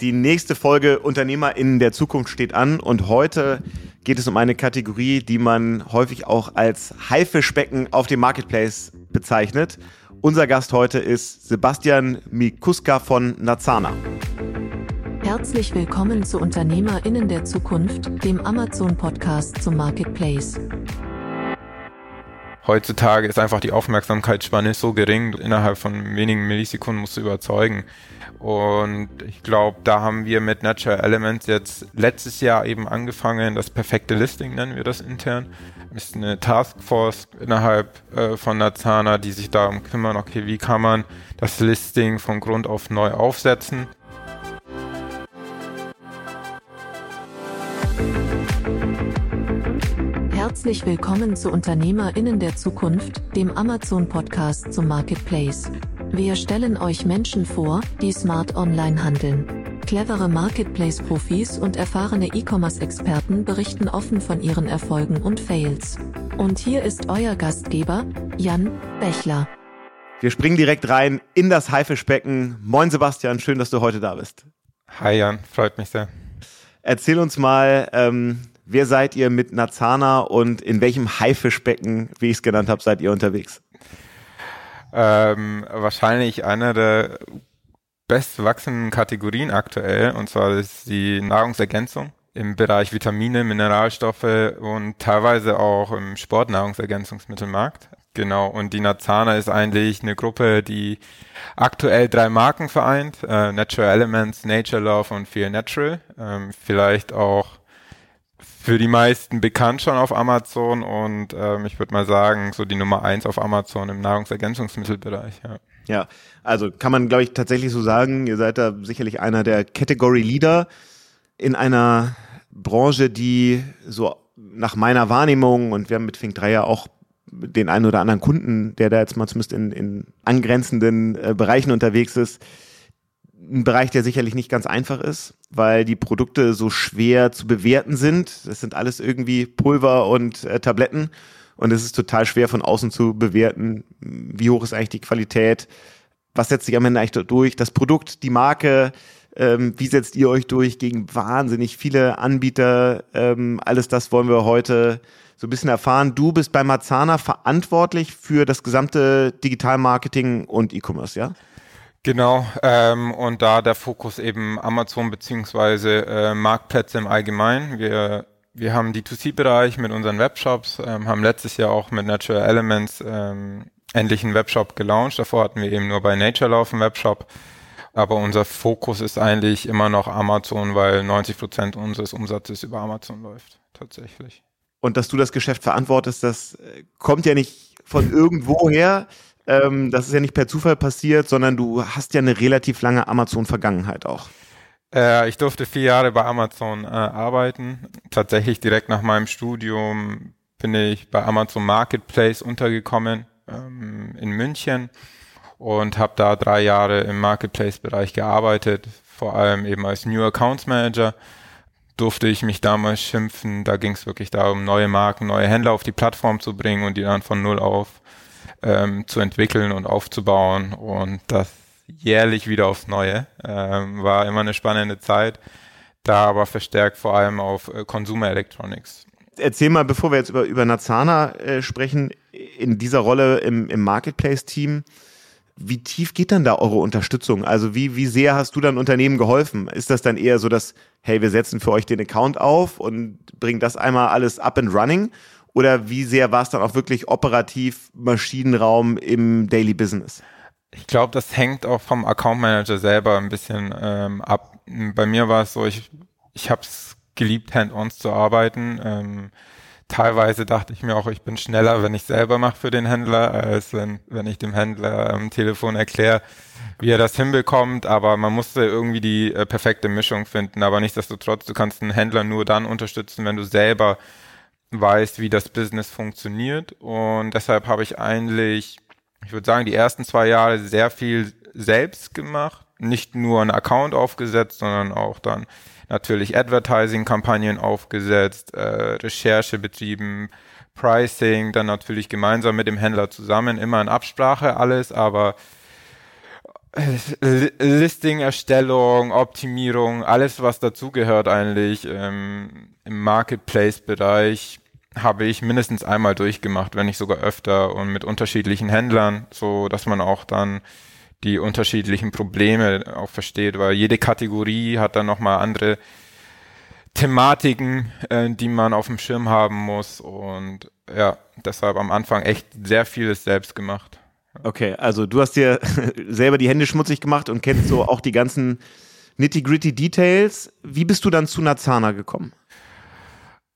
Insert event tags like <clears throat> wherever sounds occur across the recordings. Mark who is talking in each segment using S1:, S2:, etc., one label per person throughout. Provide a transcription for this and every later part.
S1: Die nächste Folge UnternehmerInnen der Zukunft steht an und heute geht es um eine Kategorie, die man häufig auch als Haifischbecken auf dem Marketplace bezeichnet. Unser Gast heute ist Sebastian Mikuska von Nazana.
S2: Herzlich willkommen zu UnternehmerInnen der Zukunft, dem Amazon-Podcast zum Marketplace.
S3: Heutzutage ist einfach die Aufmerksamkeitsspanne so gering, innerhalb von wenigen Millisekunden musst du überzeugen. Und ich glaube, da haben wir mit Natural Elements jetzt letztes Jahr eben angefangen, das perfekte Listing nennen wir das intern. Ist eine Taskforce innerhalb äh, von Nazana, die sich darum kümmern, okay, wie kann man das Listing von Grund auf neu aufsetzen.
S2: Herzlich willkommen zu UnternehmerInnen der Zukunft, dem Amazon-Podcast zum Marketplace. Wir stellen euch Menschen vor, die smart online handeln. Clevere Marketplace-Profis und erfahrene E-Commerce-Experten berichten offen von ihren Erfolgen und Fails. Und hier ist euer Gastgeber, Jan Bechler.
S1: Wir springen direkt rein in das Haifischbecken. Moin Sebastian, schön, dass du heute da bist.
S3: Hi Jan, freut mich sehr.
S1: Erzähl uns mal, ähm, wer seid ihr mit Nazana und in welchem Haifischbecken, wie ich es genannt habe, seid ihr unterwegs?
S3: ähm, wahrscheinlich einer der bestwachsenden Kategorien aktuell, und zwar ist die Nahrungsergänzung im Bereich Vitamine, Mineralstoffe und teilweise auch im Sportnahrungsergänzungsmittelmarkt. Genau, und die Nazana ist eigentlich eine Gruppe, die aktuell drei Marken vereint, äh, Natural Elements, Nature Love und Feel Natural. Ähm, vielleicht auch für die meisten bekannt schon auf Amazon und ähm, ich würde mal sagen, so die Nummer eins auf Amazon im Nahrungsergänzungsmittelbereich. Ja.
S1: ja, also kann man, glaube ich, tatsächlich so sagen, ihr seid da sicherlich einer der Category Leader in einer Branche, die so nach meiner Wahrnehmung, und wir haben mit Fink 3 ja auch den einen oder anderen Kunden, der da jetzt mal zumindest in, in angrenzenden äh, Bereichen unterwegs ist, ein Bereich, der sicherlich nicht ganz einfach ist, weil die Produkte so schwer zu bewerten sind. Das sind alles irgendwie Pulver und äh, Tabletten und es ist total schwer von außen zu bewerten, wie hoch ist eigentlich die Qualität, was setzt sich am Ende eigentlich durch, das Produkt, die Marke, ähm, wie setzt ihr euch durch gegen wahnsinnig viele Anbieter, ähm, alles das wollen wir heute so ein bisschen erfahren. Du bist bei Marzana verantwortlich für das gesamte Digitalmarketing und E-Commerce, ja?
S3: Genau, ähm, und da der Fokus eben Amazon beziehungsweise äh, Marktplätze im Allgemeinen. Wir, wir haben die 2C-Bereich mit unseren Webshops, ähm, haben letztes Jahr auch mit Natural Elements ähm, endlich einen Webshop gelauncht. Davor hatten wir eben nur bei Nature laufen Webshop. Aber unser Fokus ist eigentlich immer noch Amazon, weil 90 Prozent unseres Umsatzes über Amazon läuft, tatsächlich.
S1: Und dass du das Geschäft verantwortest, das äh, kommt ja nicht von irgendwoher. Ähm, das ist ja nicht per Zufall passiert, sondern du hast ja eine relativ lange Amazon-Vergangenheit auch.
S3: Äh, ich durfte vier Jahre bei Amazon äh, arbeiten. Tatsächlich direkt nach meinem Studium bin ich bei Amazon Marketplace untergekommen ähm, in München und habe da drei Jahre im Marketplace-Bereich gearbeitet, vor allem eben als New Accounts Manager durfte ich mich damals schimpfen. Da ging es wirklich darum, neue Marken, neue Händler auf die Plattform zu bringen und die dann von null auf ähm, zu entwickeln und aufzubauen und das jährlich wieder aufs Neue. Ähm, war immer eine spannende Zeit, da aber verstärkt vor allem auf äh, Consumer Electronics.
S1: Erzähl mal, bevor wir jetzt über, über Nazana äh, sprechen, in dieser Rolle im, im Marketplace-Team, wie tief geht dann da eure Unterstützung? Also wie, wie sehr hast du dann Unternehmen geholfen? Ist das dann eher so, dass, hey, wir setzen für euch den Account auf und bringen das einmal alles up and running? Oder wie sehr war es dann auch wirklich operativ Maschinenraum im Daily Business?
S3: Ich glaube, das hängt auch vom Account Manager selber ein bisschen ähm, ab. Bei mir war es so, ich, ich habe es geliebt, Hand-ons zu arbeiten. Ähm, teilweise dachte ich mir auch, ich bin schneller, wenn ich selber mache für den Händler, als wenn, wenn ich dem Händler am Telefon erkläre, wie er das hinbekommt. Aber man musste irgendwie die äh, perfekte Mischung finden. Aber nichtsdestotrotz, du kannst einen Händler nur dann unterstützen, wenn du selber weißt, wie das Business funktioniert. Und deshalb habe ich eigentlich, ich würde sagen, die ersten zwei Jahre sehr viel selbst gemacht. Nicht nur einen Account aufgesetzt, sondern auch dann natürlich Advertising-Kampagnen aufgesetzt, äh, Recherche betrieben, Pricing, dann natürlich gemeinsam mit dem Händler zusammen, immer in Absprache alles, aber Listing-Erstellung, Optimierung, alles was dazugehört eigentlich ähm, im Marketplace-Bereich habe ich mindestens einmal durchgemacht, wenn nicht sogar öfter und mit unterschiedlichen Händlern, so dass man auch dann die unterschiedlichen Probleme auch versteht, weil jede Kategorie hat dann nochmal andere Thematiken, äh, die man auf dem Schirm haben muss und ja, deshalb am Anfang echt sehr vieles selbst gemacht.
S1: Okay, also du hast dir <laughs> selber die Hände schmutzig gemacht und kennst so auch die ganzen nitty-gritty Details. Wie bist du dann zu Nazana gekommen?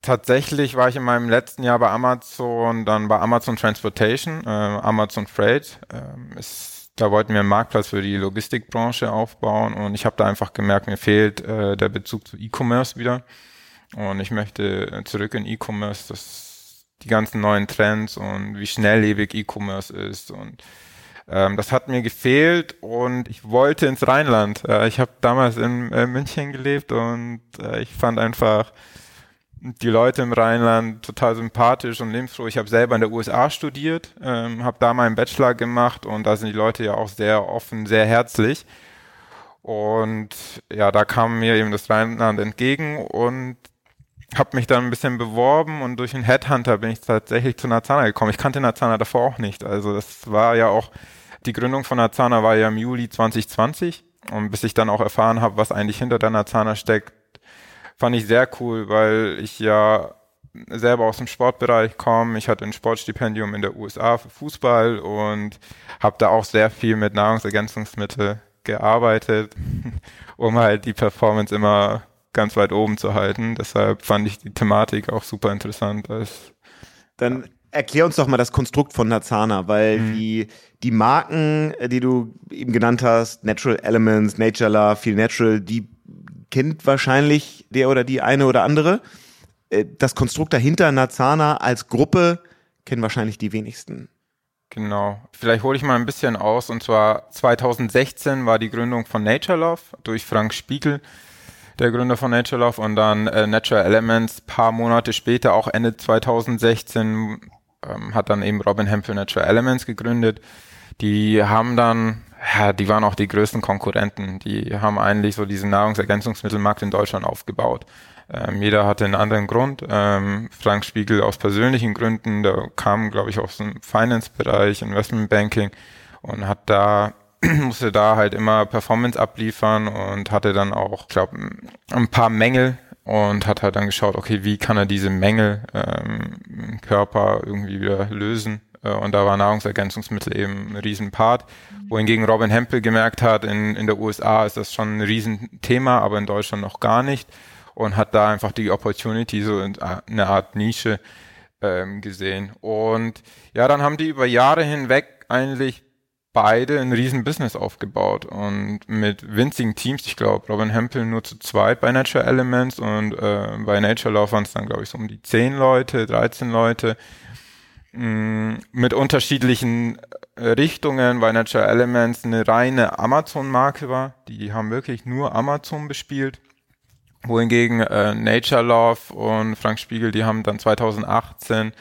S3: Tatsächlich war ich in meinem letzten Jahr bei Amazon, dann bei Amazon Transportation, äh, Amazon Freight. Ähm, ist, da wollten wir einen Marktplatz für die Logistikbranche aufbauen und ich habe da einfach gemerkt, mir fehlt äh, der Bezug zu E-Commerce wieder. Und ich möchte zurück in E-Commerce, das die ganzen neuen Trends und wie schnelllebig E-Commerce ist und ähm, das hat mir gefehlt und ich wollte ins Rheinland. Äh, ich habe damals in äh, München gelebt und äh, ich fand einfach die Leute im Rheinland total sympathisch und lebensfroh. Ich habe selber in der USA studiert, ähm, habe da meinen Bachelor gemacht und da sind die Leute ja auch sehr offen, sehr herzlich. Und ja, da kam mir eben das Rheinland entgegen und habe mich dann ein bisschen beworben und durch einen Headhunter bin ich tatsächlich zu Nazana gekommen. Ich kannte Nazana davor auch nicht. Also das war ja auch, die Gründung von Nazana war ja im Juli 2020 und bis ich dann auch erfahren habe, was eigentlich hinter der Nazana steckt, fand ich sehr cool, weil ich ja selber aus dem Sportbereich komme. Ich hatte ein Sportstipendium in der USA für Fußball und habe da auch sehr viel mit Nahrungsergänzungsmittel gearbeitet, <laughs> um halt die Performance immer ganz weit oben zu halten. Deshalb fand ich die Thematik auch super interessant.
S1: Dann erklär uns doch mal das Konstrukt von Nazana, weil mhm. die, die Marken, die du eben genannt hast, Natural Elements, Nature Love, Feel Natural, die kennt wahrscheinlich der oder die eine oder andere. Äh, das Konstrukt dahinter, Nazana als Gruppe, kennen wahrscheinlich die wenigsten.
S3: Genau. Vielleicht hole ich mal ein bisschen aus. Und zwar 2016 war die Gründung von Nature Love durch Frank Spiegel, der Gründer von Nature Love. Und dann äh, Natural Elements, paar Monate später, auch Ende 2016, ähm, hat dann eben Robin Hempel Natural Elements gegründet. Die haben dann ja, die waren auch die größten Konkurrenten. Die haben eigentlich so diesen Nahrungsergänzungsmittelmarkt in Deutschland aufgebaut. Ähm, jeder hatte einen anderen Grund. Ähm, Frank Spiegel aus persönlichen Gründen, der kam, glaube ich, aus dem Finance-Bereich, Investmentbanking und hat da <clears throat> musste da halt immer Performance abliefern und hatte dann auch, glaube ein paar Mängel und hat halt dann geschaut, okay, wie kann er diese Mängel ähm, im Körper irgendwie wieder lösen äh, und da war Nahrungsergänzungsmittel eben ein Riesenpart. Wohingegen Robin Hempel gemerkt hat, in, in der USA ist das schon ein Riesenthema, aber in Deutschland noch gar nicht und hat da einfach die Opportunity, so eine Art Nische ähm, gesehen. Und ja, dann haben die über Jahre hinweg eigentlich beide ein riesen Business aufgebaut und mit winzigen Teams, ich glaube, Robin Hempel nur zu zweit bei Nature Elements und äh, bei Nature Love waren es dann, glaube ich, so um die zehn Leute, 13 Leute mh, mit unterschiedlichen äh, Richtungen, weil Natural Elements eine reine Amazon-Marke war. Die haben wirklich nur Amazon bespielt. Wohingegen äh, Nature Love und Frank Spiegel, die haben dann 2018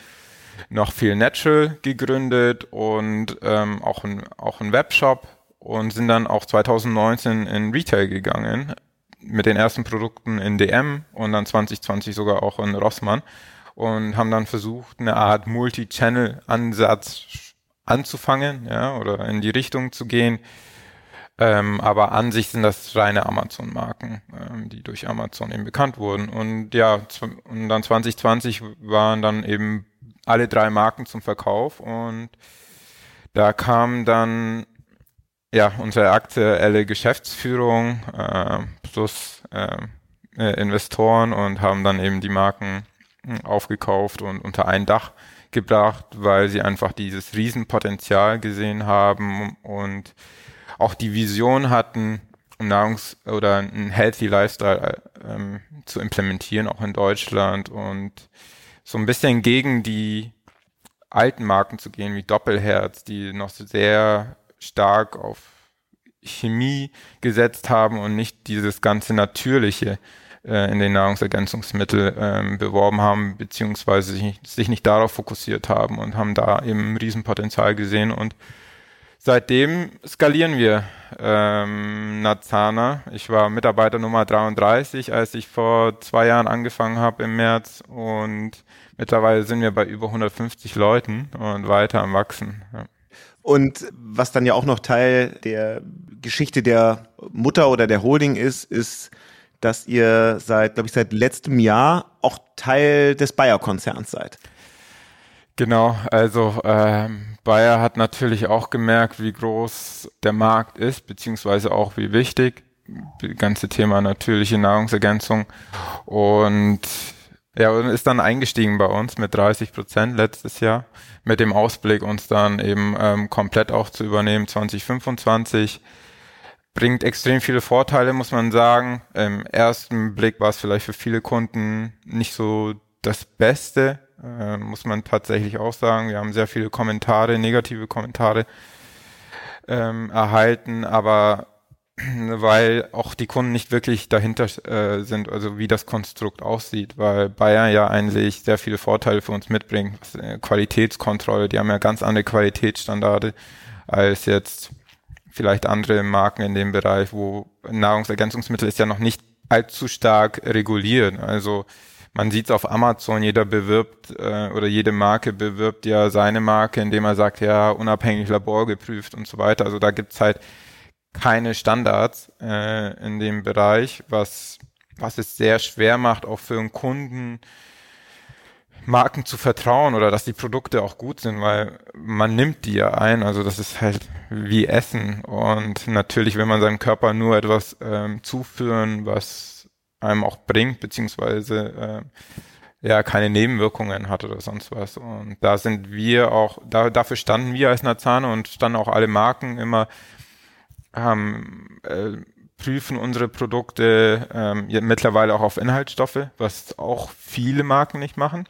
S3: noch viel Natural gegründet und ähm, auch ein, auch ein Webshop und sind dann auch 2019 in Retail gegangen mit den ersten Produkten in DM und dann 2020 sogar auch in Rossmann und haben dann versucht, eine Art Multi-Channel-Ansatz anzufangen, ja, oder in die Richtung zu gehen. Ähm, aber an sich sind das reine Amazon-Marken, ähm, die durch Amazon eben bekannt wurden. Und ja, und dann 2020 waren dann eben alle drei Marken zum Verkauf und da kam dann ja unsere aktuelle Geschäftsführung äh, plus äh, äh Investoren und haben dann eben die Marken aufgekauft und unter ein Dach gebracht, weil sie einfach dieses Riesenpotenzial gesehen haben und auch die Vision hatten, Nahrungs- oder einen Healthy Lifestyle ähm, zu implementieren, auch in Deutschland und so ein bisschen gegen die alten Marken zu gehen, wie Doppelherz, die noch sehr stark auf Chemie gesetzt haben und nicht dieses ganze Natürliche äh, in den Nahrungsergänzungsmittel ähm, beworben haben, beziehungsweise sich, sich nicht darauf fokussiert haben und haben da eben ein Riesenpotenzial gesehen und Seitdem skalieren wir ähm, Nazana. Ich war Mitarbeiter Nummer 33, als ich vor zwei Jahren angefangen habe im März und mittlerweile sind wir bei über 150 Leuten und weiter am Wachsen. Ja.
S1: Und was dann ja auch noch Teil der Geschichte der Mutter oder der Holding ist, ist, dass ihr seit, glaube ich, seit letztem Jahr auch Teil des Bayer-Konzerns seid.
S3: Genau, also ähm, Bayer hat natürlich auch gemerkt, wie groß der Markt ist, beziehungsweise auch wie wichtig. Das ganze Thema natürliche Nahrungsergänzung. Und ja, und ist dann eingestiegen bei uns mit 30 Prozent letztes Jahr, mit dem Ausblick, uns dann eben ähm, komplett auch zu übernehmen 2025. Bringt extrem viele Vorteile, muss man sagen. Im ersten Blick war es vielleicht für viele Kunden nicht so das Beste, äh, muss man tatsächlich auch sagen. Wir haben sehr viele Kommentare, negative Kommentare ähm, erhalten, aber <clears throat> weil auch die Kunden nicht wirklich dahinter äh, sind, also wie das Konstrukt aussieht, weil Bayern ja eigentlich sehr viele Vorteile für uns mitbringt. Äh, Qualitätskontrolle, die haben ja ganz andere Qualitätsstandarde als jetzt vielleicht andere Marken in dem Bereich, wo Nahrungsergänzungsmittel ist ja noch nicht allzu stark reguliert. Also man sieht es auf Amazon, jeder bewirbt äh, oder jede Marke bewirbt ja seine Marke, indem er sagt, ja, unabhängig Labor geprüft und so weiter. Also da gibt's halt keine Standards äh, in dem Bereich, was, was es sehr schwer macht, auch für einen Kunden Marken zu vertrauen oder dass die Produkte auch gut sind, weil man nimmt die ja ein. Also das ist halt wie Essen. Und natürlich will man seinem Körper nur etwas ähm, zuführen, was einem auch bringt, beziehungsweise äh, ja keine Nebenwirkungen hat oder sonst was. Und da sind wir auch, da, dafür standen wir als Nazane und standen auch alle Marken immer haben, äh, prüfen unsere Produkte ähm, mittlerweile auch auf Inhaltsstoffe, was auch viele Marken nicht machen.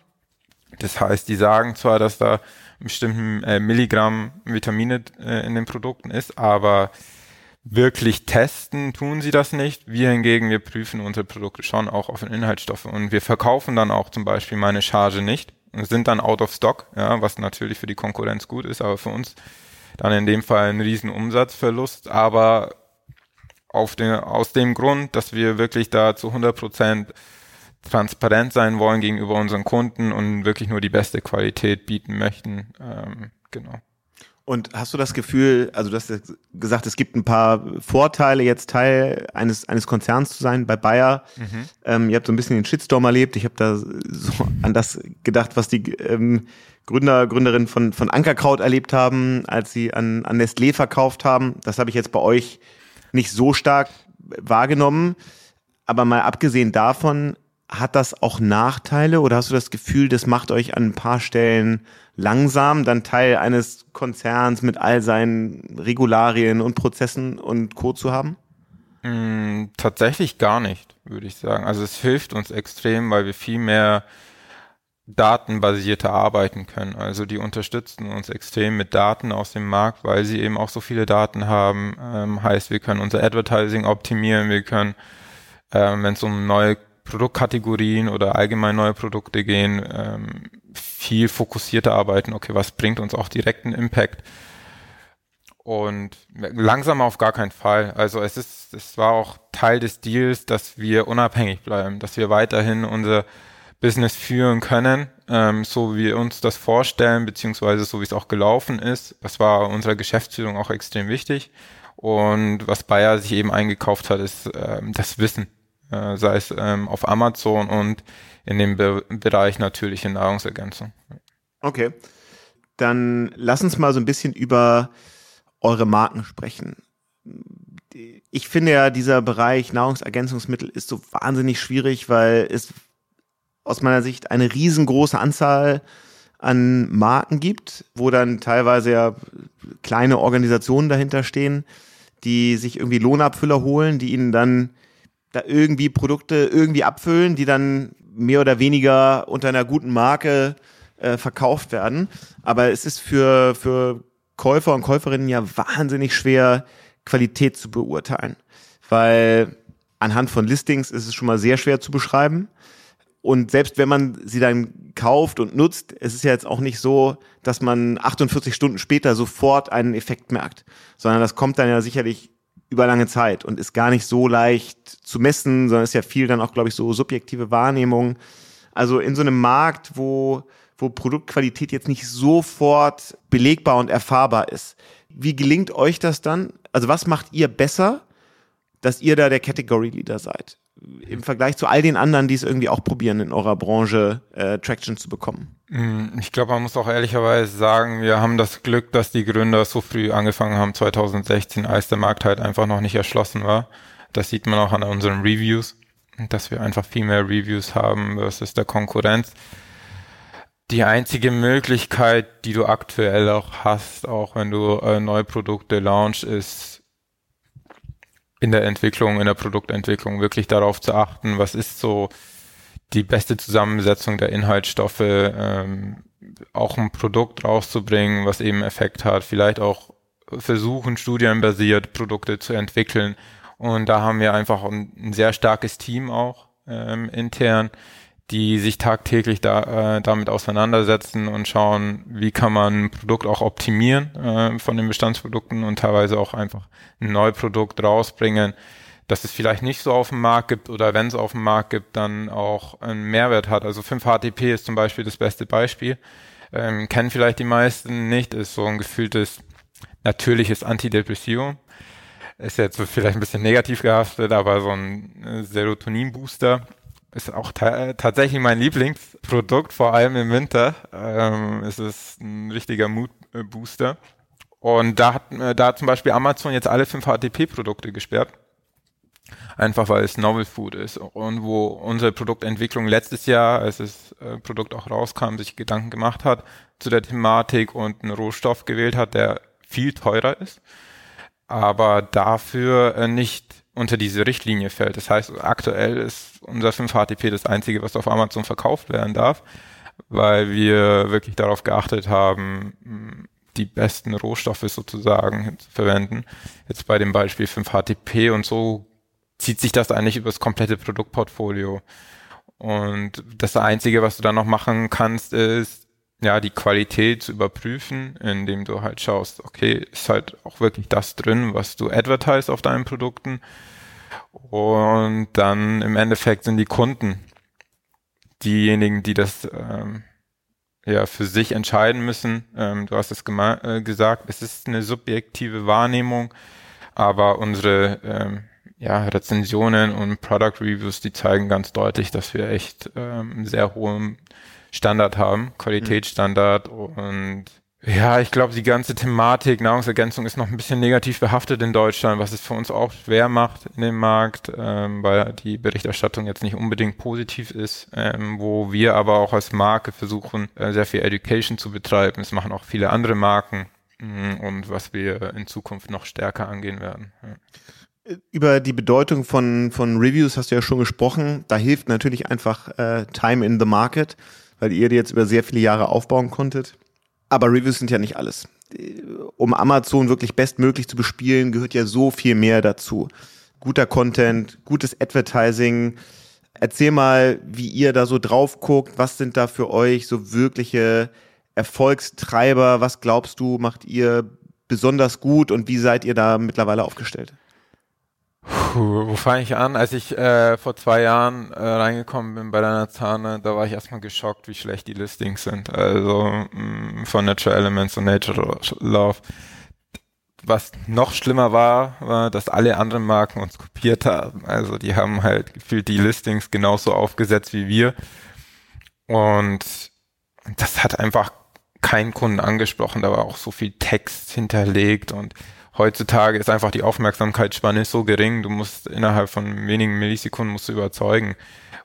S3: Das heißt, die sagen zwar, dass da bestimmten äh, Milligramm Vitamine äh, in den Produkten ist, aber wirklich testen tun sie das nicht. Wir hingegen, wir prüfen unsere Produkte schon auch auf Inhaltsstoffe und wir verkaufen dann auch zum Beispiel meine Charge nicht und sind dann out of stock, ja, was natürlich für die Konkurrenz gut ist, aber für uns dann in dem Fall ein riesen Umsatzverlust, aber auf den, aus dem Grund, dass wir wirklich da zu 100 Prozent transparent sein wollen gegenüber unseren Kunden und wirklich nur die beste Qualität bieten möchten. Ähm, genau.
S1: Und hast du das Gefühl, also du hast gesagt, es gibt ein paar Vorteile, jetzt Teil eines, eines Konzerns zu sein bei Bayer. Mhm. Ähm, ihr habt so ein bisschen den Shitstorm erlebt. Ich habe da so an das gedacht, was die ähm, Gründer, Gründerinnen von, von Ankerkraut erlebt haben, als sie an, an Nestlé verkauft haben. Das habe ich jetzt bei euch nicht so stark wahrgenommen. Aber mal abgesehen davon, hat das auch Nachteile oder hast du das Gefühl, das macht euch an ein paar Stellen langsam, dann Teil eines Konzerns mit all seinen Regularien und Prozessen und Co. zu haben?
S3: Mm, tatsächlich gar nicht, würde ich sagen. Also es hilft uns extrem, weil wir viel mehr datenbasierter arbeiten können. Also die unterstützen uns extrem mit Daten aus dem Markt, weil sie eben auch so viele Daten haben. Ähm, heißt, wir können unser Advertising optimieren, wir können, ähm, wenn es um neue Produktkategorien oder allgemein neue Produkte gehen, ähm, viel fokussierter arbeiten. Okay, was bringt uns auch direkten Impact? Und langsam auf gar keinen Fall. Also es ist, es war auch Teil des Deals, dass wir unabhängig bleiben, dass wir weiterhin unser Business führen können, ähm, so wie wir uns das vorstellen, beziehungsweise so wie es auch gelaufen ist. Das war unserer Geschäftsführung auch extrem wichtig. Und was Bayer sich eben eingekauft hat, ist ähm, das Wissen, äh, sei es ähm, auf Amazon und in dem Be Bereich natürliche Nahrungsergänzung.
S1: Okay. Dann lass uns mal so ein bisschen über eure Marken sprechen. Ich finde ja, dieser Bereich Nahrungsergänzungsmittel ist so wahnsinnig schwierig, weil es aus meiner Sicht eine riesengroße Anzahl an Marken gibt, wo dann teilweise ja kleine Organisationen dahinter stehen, die sich irgendwie Lohnabfüller holen, die ihnen dann da irgendwie Produkte irgendwie abfüllen, die dann mehr oder weniger unter einer guten Marke äh, verkauft werden. Aber es ist für, für Käufer und Käuferinnen ja wahnsinnig schwer, Qualität zu beurteilen. Weil anhand von Listings ist es schon mal sehr schwer zu beschreiben. Und selbst wenn man sie dann kauft und nutzt, es ist ja jetzt auch nicht so, dass man 48 Stunden später sofort einen Effekt merkt, sondern das kommt dann ja sicherlich über lange Zeit und ist gar nicht so leicht zu messen, sondern ist ja viel dann auch, glaube ich, so subjektive Wahrnehmung. Also in so einem Markt, wo, wo Produktqualität jetzt nicht sofort belegbar und erfahrbar ist. Wie gelingt euch das dann? Also was macht ihr besser, dass ihr da der Category Leader seid? Im Vergleich zu all den anderen, die es irgendwie auch probieren, in eurer Branche äh, Traction zu bekommen.
S3: Mm, ich glaube, man muss auch ehrlicherweise sagen, wir haben das Glück, dass die Gründer so früh angefangen haben, 2016, als der Markt halt einfach noch nicht erschlossen war. Das sieht man auch an unseren Reviews, dass wir einfach viel mehr Reviews haben versus der Konkurrenz. Die einzige Möglichkeit, die du aktuell auch hast, auch wenn du äh, neue Produkte launch, ist in der Entwicklung, in der Produktentwicklung wirklich darauf zu achten, was ist so die beste Zusammensetzung der Inhaltsstoffe, ähm, auch ein Produkt rauszubringen, was eben Effekt hat, vielleicht auch versuchen, studienbasiert Produkte zu entwickeln. Und da haben wir einfach ein, ein sehr starkes Team auch ähm, intern, die sich tagtäglich da, äh, damit auseinandersetzen und schauen, wie kann man ein Produkt auch optimieren äh, von den Bestandsprodukten und teilweise auch einfach ein Neuprodukt rausbringen, dass es vielleicht nicht so auf dem Markt gibt oder wenn es auf dem Markt gibt, dann auch einen Mehrwert hat. Also 5-HTP ist zum Beispiel das beste Beispiel. Ähm, kennen vielleicht die meisten nicht, ist so ein gefühltes natürliches Antidepressivum. Ist jetzt so vielleicht ein bisschen negativ gehaftet, aber so ein äh, Serotonin-Booster ist auch ta tatsächlich mein Lieblingsprodukt, vor allem im Winter. Ähm, es ist ein richtiger Mood-Booster. Und da hat, äh, da hat zum Beispiel Amazon jetzt alle 5-HTP-Produkte gesperrt einfach weil es Novel Food ist und wo unsere Produktentwicklung letztes Jahr, als das äh, Produkt auch rauskam, sich Gedanken gemacht hat zu der Thematik und einen Rohstoff gewählt hat, der viel teurer ist, aber dafür äh, nicht unter diese Richtlinie fällt. Das heißt, aktuell ist unser 5-HTP das einzige, was auf Amazon verkauft werden darf, weil wir wirklich darauf geachtet haben, die besten Rohstoffe sozusagen zu verwenden. Jetzt bei dem Beispiel 5-HTP und so zieht sich das eigentlich über das komplette Produktportfolio. Und das Einzige, was du dann noch machen kannst, ist, ja, die Qualität zu überprüfen, indem du halt schaust, okay, ist halt auch wirklich das drin, was du advertise auf deinen Produkten. Und dann im Endeffekt sind die Kunden diejenigen, die das ähm, ja für sich entscheiden müssen. Ähm, du hast es äh, gesagt, es ist eine subjektive Wahrnehmung, aber unsere ähm, ja, Rezensionen und Product Reviews, die zeigen ganz deutlich, dass wir echt ähm, sehr hohen Standard haben, Qualitätsstandard und ja, ich glaube, die ganze Thematik Nahrungsergänzung ist noch ein bisschen negativ behaftet in Deutschland, was es für uns auch schwer macht in dem Markt, ähm, weil die Berichterstattung jetzt nicht unbedingt positiv ist, ähm, wo wir aber auch als Marke versuchen, äh, sehr viel Education zu betreiben. Das machen auch viele andere Marken mh, mm, und was wir in Zukunft noch stärker angehen werden. Ja
S1: über die Bedeutung von, von Reviews hast du ja schon gesprochen. Da hilft natürlich einfach äh, Time in the Market, weil ihr die jetzt über sehr viele Jahre aufbauen konntet. Aber Reviews sind ja nicht alles. Um Amazon wirklich bestmöglich zu bespielen, gehört ja so viel mehr dazu. Guter Content, gutes Advertising. Erzähl mal, wie ihr da so drauf guckt. Was sind da für euch so wirkliche Erfolgstreiber? Was glaubst du, macht ihr besonders gut und wie seid ihr da mittlerweile aufgestellt?
S3: Puh, wo fange ich an? Als ich äh, vor zwei Jahren äh, reingekommen bin bei deiner Zahne, da war ich erstmal geschockt, wie schlecht die Listings sind. Also mh, mm, von Natural Elements und Nature Love. Was noch schlimmer war, war, dass alle anderen Marken uns kopiert haben. Also die haben halt gefühlt die Listings genauso aufgesetzt wie wir. Und das hat einfach keinen Kunden angesprochen. Da war auch so viel Text hinterlegt und heutzutage ist einfach die Aufmerksamkeitsspanne so gering, du musst innerhalb von wenigen Millisekunden musst du überzeugen.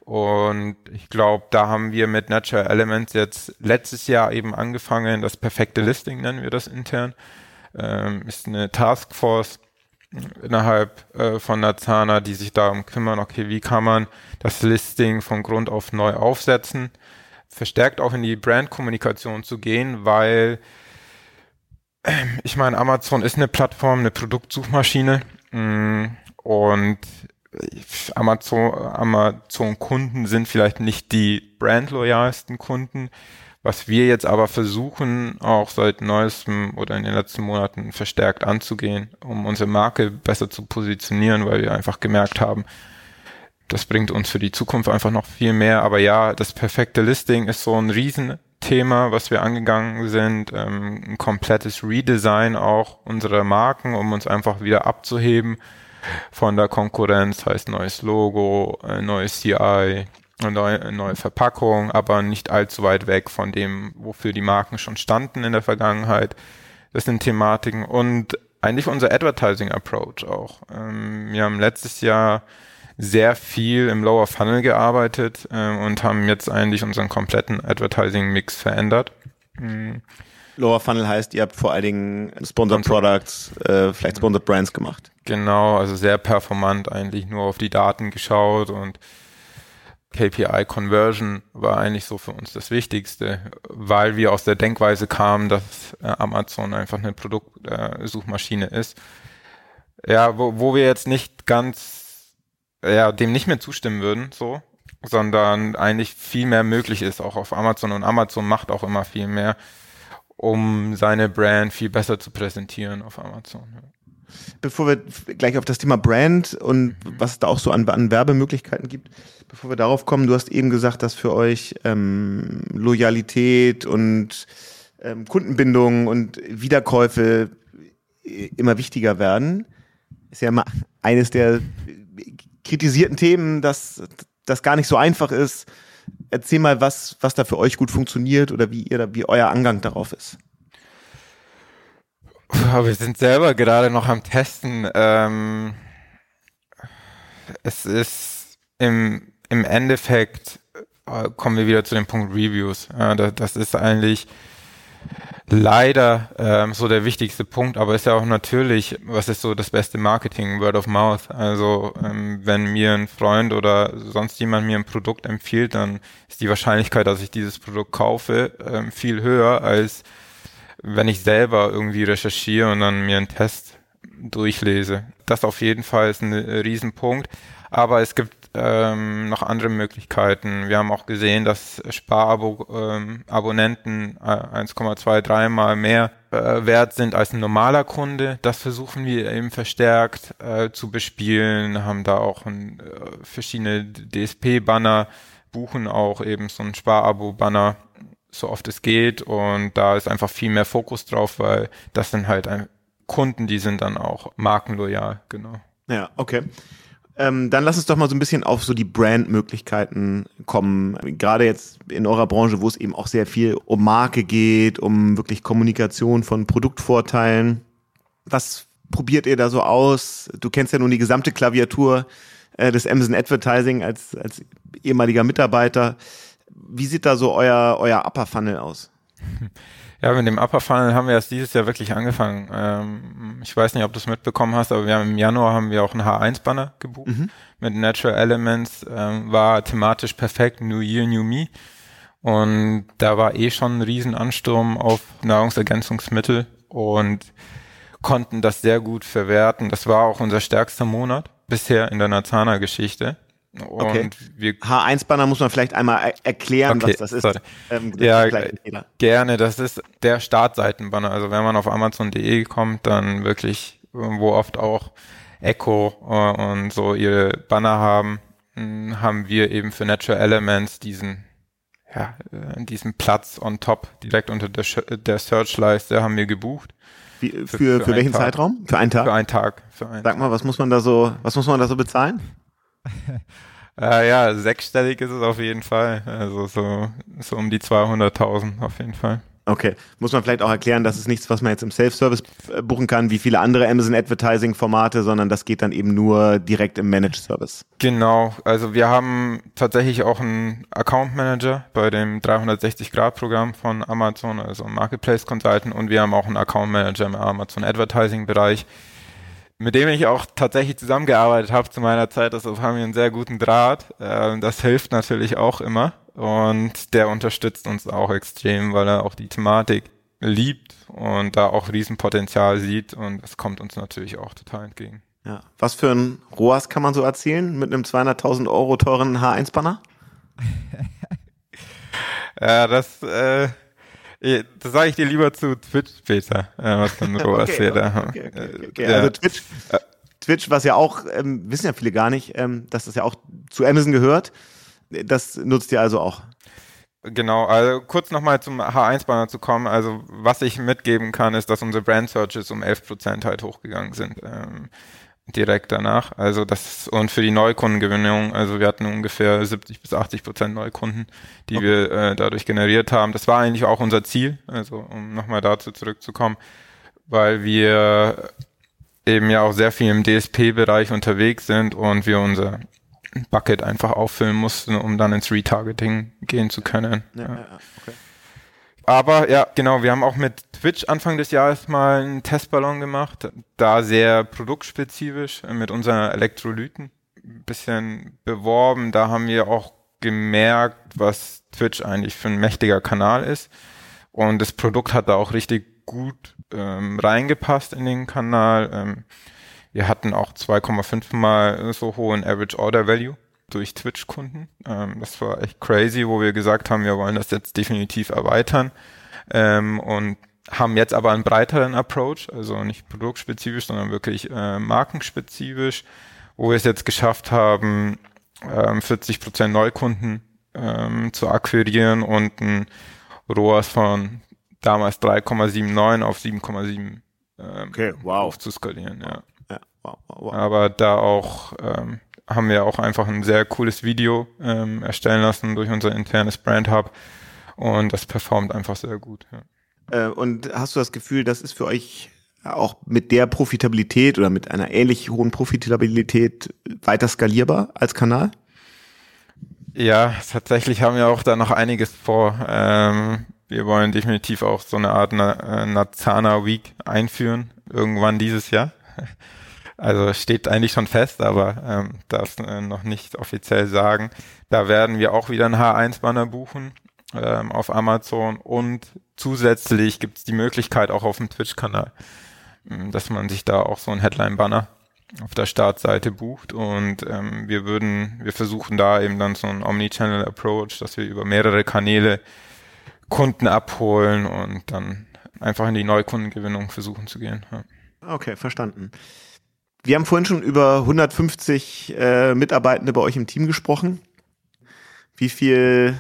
S3: Und ich glaube, da haben wir mit Natural Elements jetzt letztes Jahr eben angefangen, das perfekte Listing nennen wir das intern. Ähm, ist eine Taskforce innerhalb äh, von Nazana, die sich darum kümmern, okay, wie kann man das Listing von Grund auf neu aufsetzen, verstärkt auch in die Brandkommunikation zu gehen, weil ich meine, Amazon ist eine Plattform, eine Produktsuchmaschine mm, und Amazon, Amazon-Kunden sind vielleicht nicht die brandloyalsten Kunden. Was wir jetzt aber versuchen, auch seit neuestem oder in den letzten Monaten verstärkt anzugehen, um unsere Marke besser zu positionieren, weil wir einfach gemerkt haben, das bringt uns für die Zukunft einfach noch viel mehr. Aber ja, das perfekte Listing ist so ein Riesenthema, was wir angegangen sind. Ähm, ein komplettes Redesign auch unserer Marken, um uns einfach wieder abzuheben von der Konkurrenz, heißt neues Logo, neues CI, neue, neue Verpackung, aber nicht allzu weit weg von dem, wofür die Marken schon standen in der Vergangenheit. Das sind Thematiken und eigentlich unser Advertising Approach auch. Ähm, wir haben letztes Jahr sehr viel im Lower Funnel gearbeitet äh, und haben jetzt eigentlich unseren kompletten Advertising Mix verändert. Mhm.
S1: Lower Funnel heißt, ihr habt vor allen Dingen Sponsored Products, äh, vielleicht Sponsored Brands gemacht.
S3: Genau, also sehr performant eigentlich nur auf die Daten geschaut und KPI Conversion war eigentlich so für uns das Wichtigste, weil wir aus der Denkweise kamen, dass äh, Amazon einfach eine Produktsuchmaschine äh, ist. Ja, wo, wo wir jetzt nicht ganz, ja, dem nicht mehr zustimmen würden, so, sondern eigentlich viel mehr möglich ist, auch auf Amazon und Amazon macht auch immer viel mehr, um seine Brand viel besser zu präsentieren auf Amazon. Ja.
S1: Bevor wir gleich auf das Thema Brand und mhm. was es da auch so an, an Werbemöglichkeiten gibt, bevor wir darauf kommen, du hast eben gesagt, dass für euch ähm, Loyalität und ähm, Kundenbindung und Wiederkäufe immer wichtiger werden. Ist ja immer eines der kritisierten Themen, dass das gar nicht so einfach ist. Erzähl mal, was, was da für euch gut funktioniert oder wie ihr, wie euer Angang darauf ist.
S3: Wir sind selber gerade noch am Testen. Ähm, es ist im im Endeffekt äh, kommen wir wieder zu dem Punkt Reviews. Das, ist eigentlich leider ähm, so der wichtigste Punkt, aber ist ja auch natürlich, was ist so das beste Marketing, Word of Mouth. Also ähm, wenn mir ein Freund oder sonst jemand mir ein Produkt empfiehlt, dann ist die Wahrscheinlichkeit, dass ich dieses Produkt kaufe, ähm, viel höher, als wenn ich selber irgendwie recherchiere und dann mir einen Test durchlese. Das auf jeden Fall ist ein Riesenpunkt. Aber es gibt ähm, noch andere Möglichkeiten. Wir haben auch gesehen, dass Sparabonnenten ähm, äh, 1,23 mal mehr äh, wert sind als ein normaler Kunde. Das versuchen wir eben verstärkt äh, zu bespielen, haben da auch ein, äh, verschiedene DSP-Banner, buchen auch eben so ein Sparabo-Banner so oft es geht und da ist einfach viel mehr Fokus drauf, weil das sind halt Kunden, die sind dann auch markenloyal, genau.
S1: Ja, okay. Ähm, dann lass uns doch mal so ein bisschen auf so die Brandmöglichkeiten kommen. Gerade jetzt in eurer Branche, wo es eben auch sehr viel um Marke geht, um wirklich Kommunikation von Produktvorteilen. Was probiert ihr da so aus? Du kennst ja nun die gesamte Klaviatur äh, des Amazon Advertising als, als ehemaliger Mitarbeiter. Wie sieht da so euer, euer Upper Funnel aus? <laughs>
S3: Ja, mit dem Upper Funnel haben wir erst dieses Jahr wirklich angefangen. Ähm, ich weiß nicht, ob du es mitbekommen hast, aber wir haben im Januar haben wir auch einen H1-Banner gebucht mhm. mit Natural Elements. Ähm, war thematisch perfekt, New Year, New Me. Und da war eh schon ein Riesenansturm auf Nahrungsergänzungsmittel und konnten das sehr gut verwerten. Das war auch unser stärkster Monat bisher in der Nazana-Geschichte.
S1: Okay. H1-Banner muss man vielleicht einmal erklären, okay, was das ist.
S3: Ähm, das ja, gerne. Das ist der Startseitenbanner. Also wenn man auf Amazon.de kommt, dann wirklich, wo oft auch Echo äh, und so ihre Banner haben, hm, haben wir eben für Natural Elements diesen ja, äh, diesen Platz on top, direkt unter der, der Search-Leiste haben wir gebucht.
S1: Wie, für, für, für, für welchen. Zeitraum?
S3: Für einen Tag?
S1: Für einen Tag. Für einen Sag mal, was muss man da so, was muss man da so bezahlen? <laughs>
S3: äh, ja, sechsstellig ist es auf jeden Fall. Also so, so um die 200.000 auf jeden Fall.
S1: Okay, muss man vielleicht auch erklären, das ist nichts, was man jetzt im Self-Service äh, buchen kann, wie viele andere Amazon Advertising Formate, sondern das geht dann eben nur direkt im Managed Service.
S3: Genau, also wir haben tatsächlich auch einen Account Manager bei dem 360-Grad-Programm von Amazon, also Marketplace Consultant und wir haben auch einen Account Manager im Amazon Advertising Bereich mit dem ich auch tatsächlich zusammengearbeitet habe zu meiner Zeit. Also haben wir einen sehr guten Draht. Ähm, das hilft natürlich auch immer. Und der unterstützt uns auch extrem, weil er auch die Thematik liebt und da auch Riesenpotenzial sieht. Und das kommt uns natürlich auch total entgegen.
S1: Ja. Was für ein ROAS kann man so erzählen mit einem 200.000 Euro teuren H1-Banner? <laughs>
S3: ja, das, äh, das sage ich dir lieber zu Twitch später, äh, was ein ROAS <laughs> okay, wir da haben. Okay, okay,
S1: okay. Also Twitch, Twitch, was ja auch, ähm, wissen ja viele gar nicht, ähm, dass das ja auch zu Amazon gehört. Das nutzt ihr also auch.
S3: Genau, also kurz nochmal zum H1-Banner zu kommen. Also was ich mitgeben kann, ist, dass unsere Brand Searches um 11% halt hochgegangen sind. Ähm, direkt danach. Also das und für die Neukundengewinnung, also wir hatten ungefähr 70 bis 80 Prozent Neukunden, die okay. wir äh, dadurch generiert haben. Das war eigentlich auch unser Ziel, also um nochmal dazu zurückzukommen, weil wir eben ja auch sehr viel im DSP-Bereich unterwegs sind und wir unser Bucket einfach auffüllen mussten, um dann ins Retargeting gehen zu können. Ja, ja. Ja, okay. Aber ja, genau, wir haben auch mit Twitch Anfang des Jahres mal einen Testballon gemacht, da sehr produktspezifisch mit unseren Elektrolyten ein bisschen beworben. Da haben wir auch gemerkt, was Twitch eigentlich für ein mächtiger Kanal ist. Und das Produkt hat da auch richtig gut ähm, reingepasst in den Kanal. Ähm, wir hatten auch 2,5 mal so hohen Average Order Value durch Twitch-Kunden. Ähm, das war echt crazy, wo wir gesagt haben, wir wollen das jetzt definitiv erweitern ähm, und haben jetzt aber einen breiteren Approach, also nicht produktspezifisch, sondern wirklich äh, markenspezifisch, wo wir es jetzt geschafft haben, ähm, 40% Neukunden ähm, zu akquirieren und ein ROAS von damals 3,79 auf 7,7 ähm, okay, wow. aufzuskalieren. Ja. ja wow, wow, wow. Aber da auch ähm, haben wir auch einfach ein sehr cooles Video ähm, erstellen lassen durch unser internes Brand Hub und das performt einfach sehr gut.
S1: Ja. Äh, und hast du das Gefühl, das ist für euch auch mit der Profitabilität oder mit einer ähnlich hohen Profitabilität weiter skalierbar als Kanal?
S3: Ja, tatsächlich haben wir auch da noch einiges vor. Ähm, wir wollen definitiv auch so eine Art Na Nazana Week einführen, irgendwann dieses Jahr. Also steht eigentlich schon fest, aber ähm, darf äh, noch nicht offiziell sagen. Da werden wir auch wieder ein H1-Banner buchen ähm, auf Amazon und zusätzlich gibt es die Möglichkeit auch auf dem Twitch-Kanal, ähm, dass man sich da auch so ein Headline-Banner auf der Startseite bucht und ähm, wir würden, wir versuchen da eben dann so einen Omnichannel-Approach, dass wir über mehrere Kanäle Kunden abholen und dann einfach in die Neukundengewinnung versuchen zu gehen. Ja.
S1: Okay, verstanden. Wir haben vorhin schon über 150 äh, Mitarbeitende bei euch im Team gesprochen. Wie viel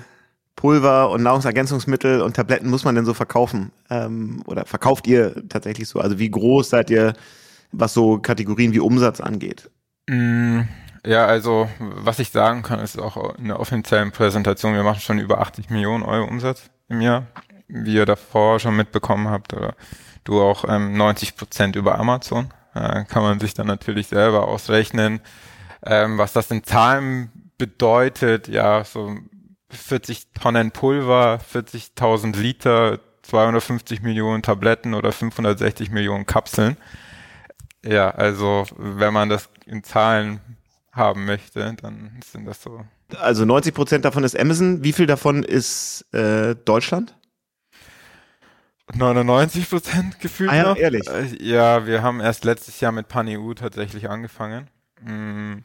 S1: Pulver und Nahrungsergänzungsmittel und Tabletten muss man denn so verkaufen? Ähm, oder verkauft ihr tatsächlich so? Also wie groß seid ihr, was so Kategorien wie Umsatz angeht?
S3: Mm, ja, also was ich sagen kann, ist auch in der offiziellen Präsentation, wir machen schon über 80 Millionen Euro Umsatz im Jahr, wie ihr davor schon mitbekommen habt, oder du auch ähm, 90 Prozent über Amazon. Äh, kann man sich dann natürlich selber ausrechnen, ähm, was das in Zahlen bedeutet. Ja, so 40 Tonnen Pulver, 40.000 Liter, 250 Millionen Tabletten oder 560 Millionen Kapseln. Ja, also wenn man das in Zahlen haben möchte, dann sind das so.
S1: Also 90 Prozent davon ist Amazon. Wie viel davon ist äh, Deutschland?
S3: 99 Prozent gefühlt
S1: ah, ja,
S3: noch.
S1: ehrlich?
S3: Äh, ja, wir haben erst letztes Jahr mit PanEU tatsächlich angefangen. Ähm,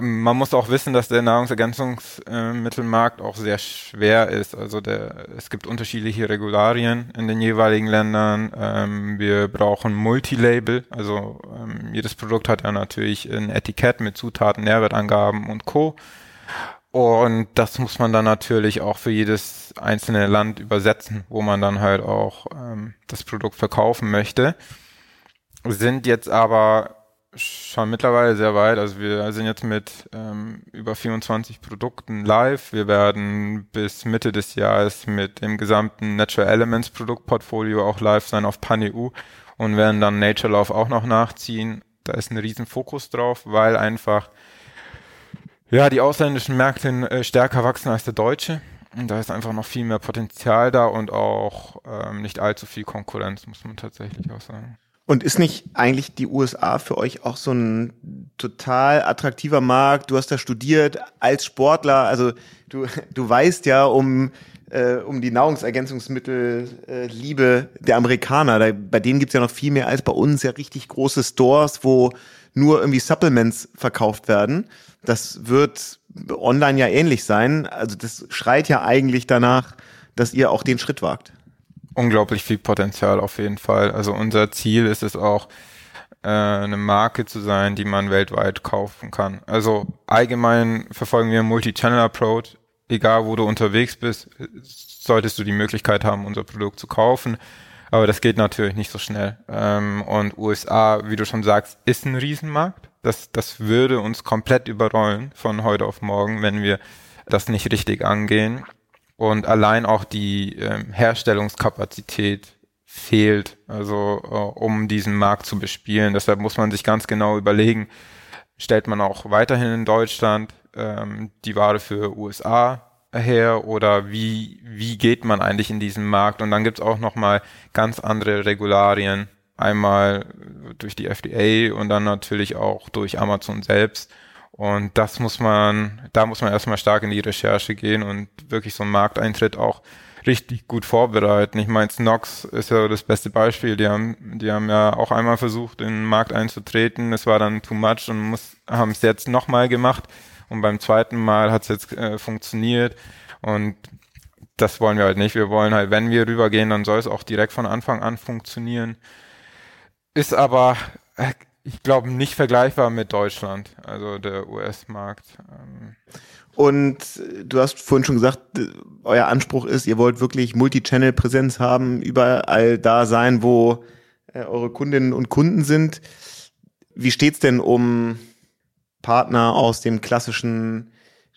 S3: man muss auch wissen, dass der Nahrungsergänzungsmittelmarkt auch sehr schwer ist. Also der, es gibt unterschiedliche Regularien in den jeweiligen Ländern. Ähm, wir brauchen Multilabel. Also ähm, jedes Produkt hat ja natürlich ein Etikett mit Zutaten, Nährwertangaben und Co. Und das muss man dann natürlich auch für jedes einzelne Land übersetzen, wo man dann halt auch ähm, das Produkt verkaufen möchte. Sind jetzt aber schon mittlerweile sehr weit. Also wir sind jetzt mit ähm, über 24 Produkten live. Wir werden bis Mitte des Jahres mit dem gesamten Natural Elements Produktportfolio auch live sein auf PanEU und werden dann Nature Love auch noch nachziehen. Da ist ein riesen Fokus drauf, weil einfach ja, die ausländischen Märkte äh, stärker wachsen als der deutsche. Und da ist einfach noch viel mehr Potenzial da und auch ähm, nicht allzu viel Konkurrenz, muss man tatsächlich auch sagen.
S1: Und ist nicht eigentlich die USA für euch auch so ein total attraktiver Markt? Du hast da studiert als Sportler, also du, du weißt ja um äh, um die Nahrungsergänzungsmittel-Liebe äh, der Amerikaner. Da, bei denen gibt's ja noch viel mehr als bei uns ja richtig große Stores, wo nur irgendwie Supplements verkauft werden. Das wird online ja ähnlich sein. Also das schreit ja eigentlich danach, dass ihr auch den Schritt wagt.
S3: Unglaublich viel Potenzial auf jeden Fall. Also unser Ziel ist es auch, äh, eine Marke zu sein, die man weltweit kaufen kann. Also allgemein verfolgen wir einen Multi-Channel-Approach. Egal, wo du unterwegs bist, solltest du die Möglichkeit haben, unser Produkt zu kaufen. Aber das geht natürlich nicht so schnell. Ähm, und USA, wie du schon sagst, ist ein Riesenmarkt. Das, das würde uns komplett überrollen von heute auf morgen, wenn wir das nicht richtig angehen. Und allein auch die ähm, Herstellungskapazität fehlt, also äh, um diesen Markt zu bespielen. Deshalb muss man sich ganz genau überlegen, stellt man auch weiterhin in Deutschland ähm, die Ware für USA her oder wie, wie geht man eigentlich in diesen Markt? Und dann gibt's auch nochmal ganz andere Regularien, einmal durch die FDA und dann natürlich auch durch Amazon selbst. Und das muss man, da muss man erstmal stark in die Recherche gehen und wirklich so einen Markteintritt auch richtig gut vorbereiten. Ich meine, Snox ist ja das beste Beispiel. Die haben, die haben ja auch einmal versucht, in den Markt einzutreten. Es war dann too much und muss, haben es jetzt nochmal gemacht. Und beim zweiten Mal hat es jetzt äh, funktioniert. Und das wollen wir halt nicht. Wir wollen halt, wenn wir rübergehen, dann soll es auch direkt von Anfang an funktionieren. Ist aber, äh, ich glaube, nicht vergleichbar mit Deutschland, also der US-Markt. Ähm.
S1: Und du hast vorhin schon gesagt, euer Anspruch ist, ihr wollt wirklich Multi-Channel-Präsenz haben, überall da sein, wo äh, eure Kundinnen und Kunden sind. Wie steht's denn um Partner aus dem klassischen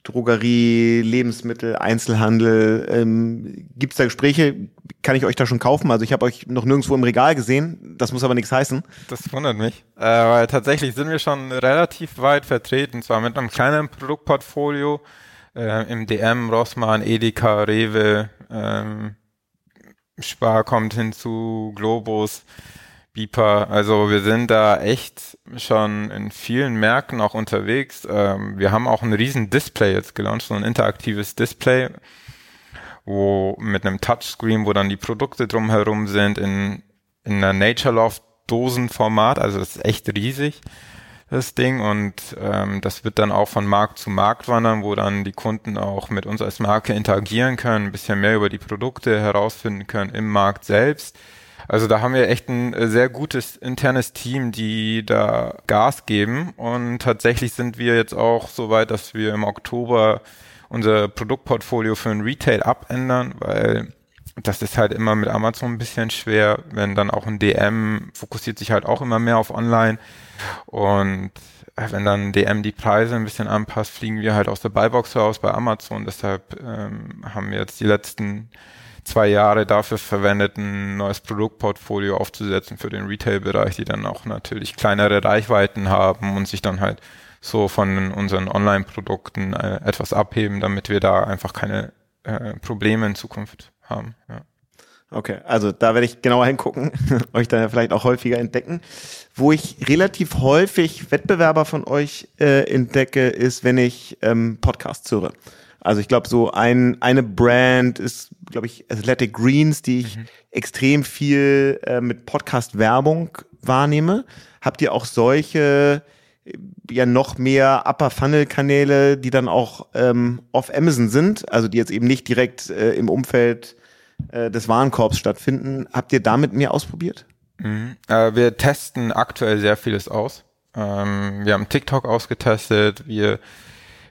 S1: Drogerie, Lebensmittel, Einzelhandel. Ähm, Gibt es da Gespräche? Kann ich euch da schon kaufen? Also ich habe euch noch nirgendwo im Regal gesehen. Das muss aber nichts heißen.
S3: Das wundert mich. Äh, weil tatsächlich sind wir schon relativ weit vertreten. Zwar mit einem kleinen Produktportfolio äh, im DM, Rossmann, Edeka, Rewe, ähm, Spar kommt hinzu, Globus. Beeper. Also wir sind da echt schon in vielen Märkten auch unterwegs. Ähm, wir haben auch ein riesen Display jetzt gelauncht, so ein interaktives Display, wo mit einem Touchscreen, wo dann die Produkte drumherum sind, in, in einer Nature Loft Dosenformat. Also das ist echt riesig, das Ding. Und ähm, das wird dann auch von Markt zu Markt wandern, wo dann die Kunden auch mit uns als Marke interagieren können, ein bisschen mehr über die Produkte herausfinden können im Markt selbst also da haben wir echt ein äh, sehr gutes internes Team, die da Gas geben. Und tatsächlich sind wir jetzt auch so weit, dass wir im Oktober unser Produktportfolio für ein Retail abändern, weil das ist halt immer mit Amazon ein bisschen schwer, wenn dann auch ein DM fokussiert sich halt auch immer mehr auf Online und wenn dann DM die Preise ein bisschen anpasst, fliegen wir halt aus der Buybox raus bei Amazon. Deshalb ähm, haben wir jetzt die letzten zwei Jahre dafür verwendet, ein neues Produktportfolio aufzusetzen für den Retail-Bereich, die dann auch natürlich kleinere Reichweiten haben und sich dann halt so von unseren Online-Produkten äh, etwas abheben, damit wir da einfach keine äh, Probleme in Zukunft haben. Ja.
S1: Okay, also da werde ich genauer hingucken, <laughs> euch dann vielleicht auch häufiger entdecken. Wo ich relativ häufig Wettbewerber von euch äh, entdecke, ist, wenn ich ähm, Podcasts höre. Also ich glaube, so ein, eine Brand ist, glaube ich, Athletic Greens, die ich mhm. extrem viel äh, mit Podcast-Werbung wahrnehme. Habt ihr auch solche äh, ja noch mehr Upper Funnel Kanäle, die dann auch ähm, auf Amazon sind, also die jetzt eben nicht direkt äh, im Umfeld äh, des Warenkorbs stattfinden. Habt ihr damit mehr ausprobiert?
S3: Mhm. Äh, wir testen aktuell sehr vieles aus. Ähm, wir haben TikTok ausgetestet, wir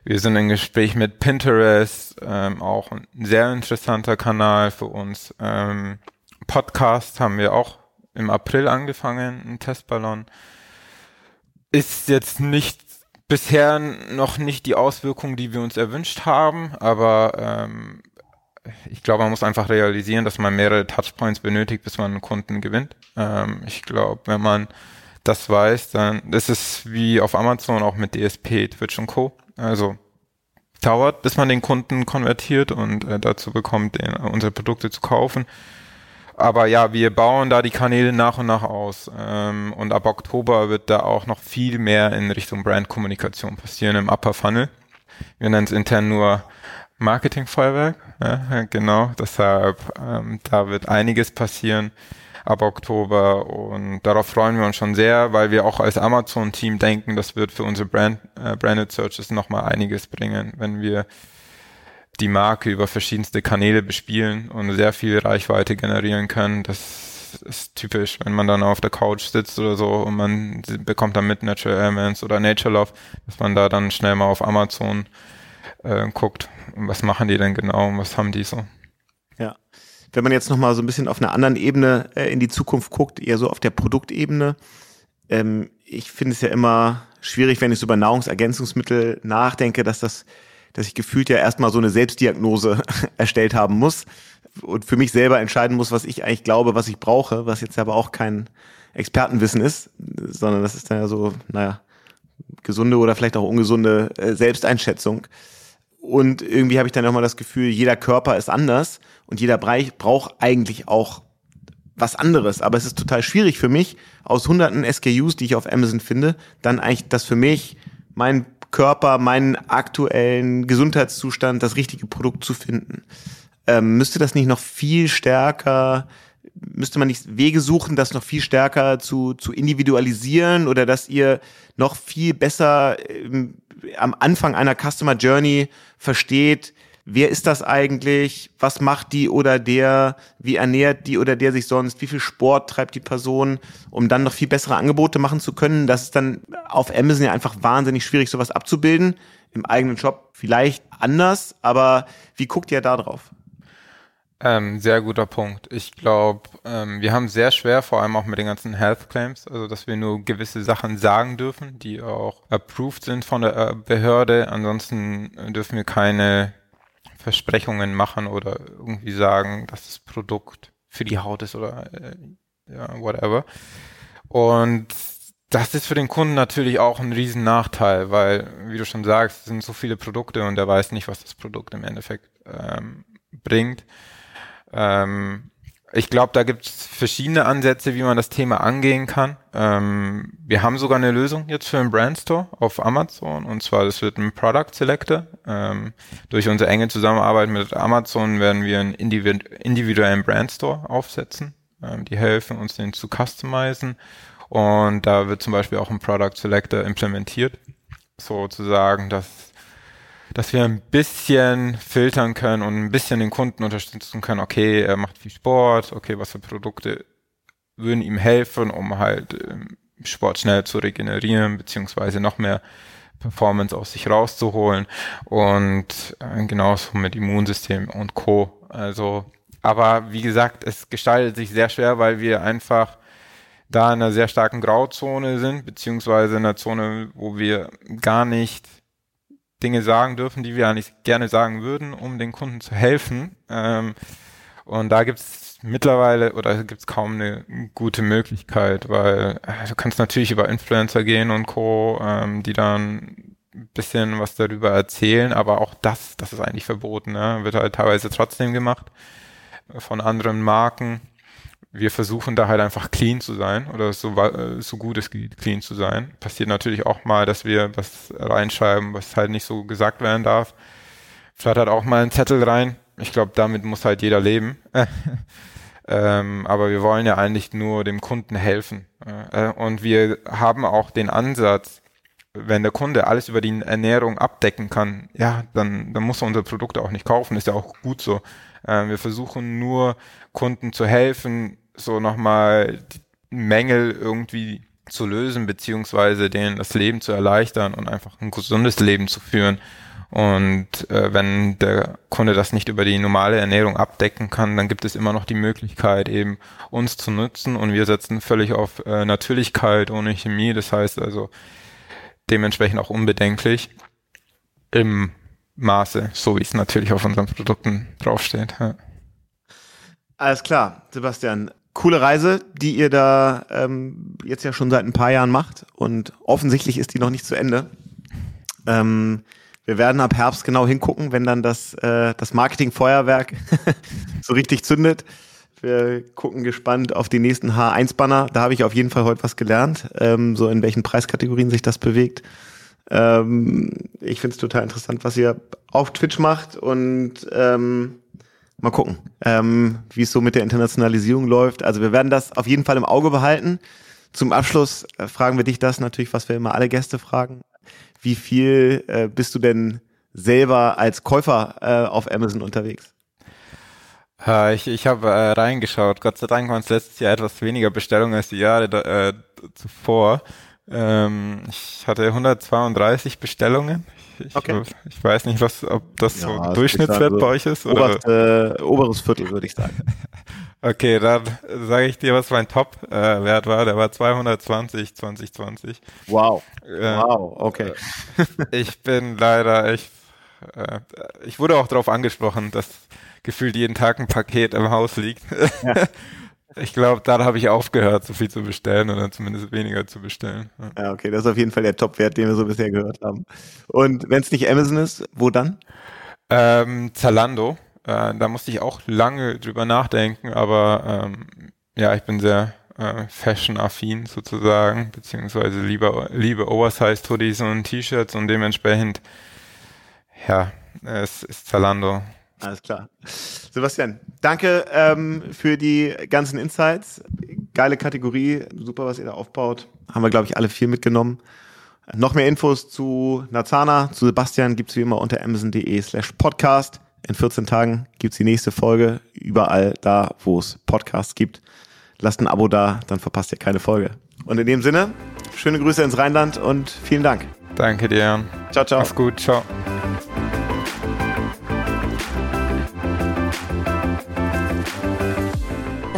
S3: wir sind im Gespräch mit Pinterest, ähm, auch ein sehr interessanter Kanal für uns. Ähm, Podcast haben wir auch im April angefangen, ein Testballon. Ist jetzt nicht bisher noch nicht die Auswirkung, die wir uns erwünscht haben, aber ähm, ich glaube, man muss einfach realisieren, dass man mehrere Touchpoints benötigt, bis man einen Kunden gewinnt. Ähm, ich glaube, wenn man das weiß, dann das ist wie auf Amazon auch mit DSP, Twitch und Co. Also dauert, bis man den Kunden konvertiert und äh, dazu bekommt, den, unsere Produkte zu kaufen. Aber ja, wir bauen da die Kanäle nach und nach aus. Ähm, und ab Oktober wird da auch noch viel mehr in Richtung Brandkommunikation passieren im Upper Funnel. Wir nennen es intern nur Marketingfeuerwerk. Ja, genau, deshalb ähm, da wird einiges passieren ab Oktober und darauf freuen wir uns schon sehr, weil wir auch als Amazon-Team denken, das wird für unsere Brand, äh, Branded Searches nochmal einiges bringen, wenn wir die Marke über verschiedenste Kanäle bespielen und sehr viel Reichweite generieren können. Das ist typisch, wenn man dann auf der Couch sitzt oder so und man bekommt dann mit Natural Elements oder Nature Love, dass man da dann schnell mal auf Amazon äh, guckt, was machen die denn genau und was haben die so.
S1: Ja. Wenn man jetzt nochmal so ein bisschen auf einer anderen Ebene äh, in die Zukunft guckt, eher so auf der Produktebene, ähm, ich finde es ja immer schwierig, wenn ich so über Nahrungsergänzungsmittel nachdenke, dass das dass ich gefühlt ja erstmal so eine Selbstdiagnose <laughs> erstellt haben muss und für mich selber entscheiden muss, was ich eigentlich glaube, was ich brauche, was jetzt aber auch kein Expertenwissen ist, sondern das ist dann ja so, naja, gesunde oder vielleicht auch ungesunde äh, Selbsteinschätzung. Und irgendwie habe ich dann auch mal das Gefühl, jeder Körper ist anders und jeder Bereich braucht eigentlich auch was anderes. Aber es ist total schwierig für mich, aus hunderten SKUs, die ich auf Amazon finde, dann eigentlich das für mich mein Körper, meinen aktuellen Gesundheitszustand, das richtige Produkt zu finden. Ähm, müsste das nicht noch viel stärker, müsste man nicht Wege suchen, das noch viel stärker zu, zu individualisieren oder dass ihr noch viel besser ähm, am Anfang einer Customer Journey versteht, wer ist das eigentlich, was macht die oder der, wie ernährt die oder der sich sonst, wie viel Sport treibt die Person, um dann noch viel bessere Angebote machen zu können. Das ist dann auf Amazon ja einfach wahnsinnig schwierig, sowas abzubilden. Im eigenen Job vielleicht anders, aber wie guckt ihr da drauf?
S3: Ähm, sehr guter Punkt. Ich glaube, ähm, wir haben sehr schwer, vor allem auch mit den ganzen Health Claims, also dass wir nur gewisse Sachen sagen dürfen, die auch approved sind von der äh, Behörde. Ansonsten dürfen wir keine Versprechungen machen oder irgendwie sagen, dass das Produkt für die Haut ist oder äh, ja, whatever. Und das ist für den Kunden natürlich auch ein riesen Nachteil, weil, wie du schon sagst, es sind so viele Produkte und er weiß nicht, was das Produkt im Endeffekt ähm, bringt. Ähm, ich glaube, da gibt es verschiedene Ansätze, wie man das Thema angehen kann. Ähm, wir haben sogar eine Lösung jetzt für einen Brandstore auf Amazon und zwar das wird ein Product Selector. Ähm, durch unsere enge Zusammenarbeit mit Amazon werden wir einen individuellen Brandstore aufsetzen. Ähm, die helfen uns, den zu customizen und da wird zum Beispiel auch ein Product Selector implementiert, sozusagen, dass dass wir ein bisschen filtern können und ein bisschen den Kunden unterstützen können, okay, er macht viel Sport, okay, was für Produkte würden ihm helfen, um halt ähm, Sport schnell zu regenerieren, beziehungsweise noch mehr Performance aus sich rauszuholen und äh, genauso mit Immunsystem und Co. Also, aber wie gesagt, es gestaltet sich sehr schwer, weil wir einfach da in einer sehr starken Grauzone sind, beziehungsweise in einer Zone, wo wir gar nicht Dinge sagen dürfen, die wir eigentlich gerne sagen würden, um den Kunden zu helfen. Ähm, und da gibt's mittlerweile oder gibt's kaum eine gute Möglichkeit, weil äh, du kannst natürlich über Influencer gehen und Co., ähm, die dann ein bisschen was darüber erzählen, aber auch das, das ist eigentlich verboten, ne? wird halt teilweise trotzdem gemacht von anderen Marken wir versuchen da halt einfach clean zu sein oder so, äh, so gut es geht, clean zu sein. Passiert natürlich auch mal, dass wir was reinschreiben, was halt nicht so gesagt werden darf. Flattert auch mal ein Zettel rein. Ich glaube, damit muss halt jeder leben. <laughs> ähm, aber wir wollen ja eigentlich nur dem Kunden helfen. Äh, und wir haben auch den Ansatz, wenn der Kunde alles über die Ernährung abdecken kann, ja, dann, dann muss er unsere Produkte auch nicht kaufen. Ist ja auch gut so. Äh, wir versuchen nur Kunden zu helfen, so nochmal Mängel irgendwie zu lösen, beziehungsweise denen das Leben zu erleichtern und einfach ein gesundes Leben zu führen. Und äh, wenn der Kunde das nicht über die normale Ernährung abdecken kann, dann gibt es immer noch die Möglichkeit, eben uns zu nutzen. Und wir setzen völlig auf äh, Natürlichkeit ohne Chemie. Das heißt also dementsprechend auch unbedenklich im Maße, so wie es natürlich auf unseren Produkten draufsteht. Ja.
S1: Alles klar, Sebastian coole Reise, die ihr da ähm, jetzt ja schon seit ein paar Jahren macht und offensichtlich ist die noch nicht zu Ende. Ähm, wir werden ab Herbst genau hingucken, wenn dann das, äh, das Marketing-Feuerwerk <laughs> so richtig zündet. Wir gucken gespannt auf die nächsten H1-Banner. Da habe ich auf jeden Fall heute was gelernt, ähm, so in welchen Preiskategorien sich das bewegt. Ähm, ich finde es total interessant, was ihr auf Twitch macht und ähm, mal gucken, ähm, wie es so mit der Internationalisierung läuft. Also wir werden das auf jeden Fall im Auge behalten. Zum Abschluss äh, fragen wir dich das natürlich, was wir immer alle Gäste fragen. Wie viel äh, bist du denn selber als Käufer äh, auf Amazon unterwegs?
S3: Ich ich habe äh, reingeschaut. Gott sei Dank waren es letztes Jahr etwas weniger Bestellungen als die Jahre da, äh, zuvor. Ähm, ich hatte 132 Bestellungen. Ich,
S1: Okay.
S3: ich weiß nicht, was, ob das
S1: Ja,
S3: so
S1: das
S3: Durchschnittswert
S1: ist also
S3: bei euch ist. Oder?
S1: Oberst, äh, oberes Viertel, würde ich sagen. <laughs>
S3: Okay, dann sage ich dir, was mein Top-Wert war. Der war 220 2020.
S1: Wow.
S3: Äh,
S1: Wow, okay.
S3: Ich bin leider echt. Äh, ich wurde auch darauf angesprochen, dass gefühlt jeden Tag ein Paket im Haus liegt. <laughs> ich glaube, da habe ich aufgehört, so viel zu bestellen oder zumindest weniger zu bestellen. Ja.
S1: Ja, okay, das ist auf jeden Fall der Top-Wert, den wir so bisher gehört haben. Und wenn es nicht Amazon ist, wo dann?
S3: Ähm, Zalando, äh, da musste ich auch lange drüber nachdenken, aber ähm, ja, ich bin sehr äh, fashion-affin sozusagen, beziehungsweise lieber, liebe Oversized-Hoodies und T-Shirts und dementsprechend, ja, es ist Zalando.
S1: Alles klar. Sebastian, danke ähm, für die ganzen Insights. Geile Kategorie, super, was ihr da aufbaut. Haben wir, glaube ich, alle viel mitgenommen. Noch mehr Infos zu Nazana, zu Sebastian gibt's wie immer unter amazon.de slash podcast. In 14 Tagen gibt's die nächste Folge. Überall da, wo es Podcasts gibt. Lasst ein Abo da, dann verpasst ihr keine Folge. Und in dem Sinne, schöne Grüße ins Rheinland und vielen Dank.
S3: Danke dir.
S1: Ciao, ciao.
S3: Mach's gut. Ciao.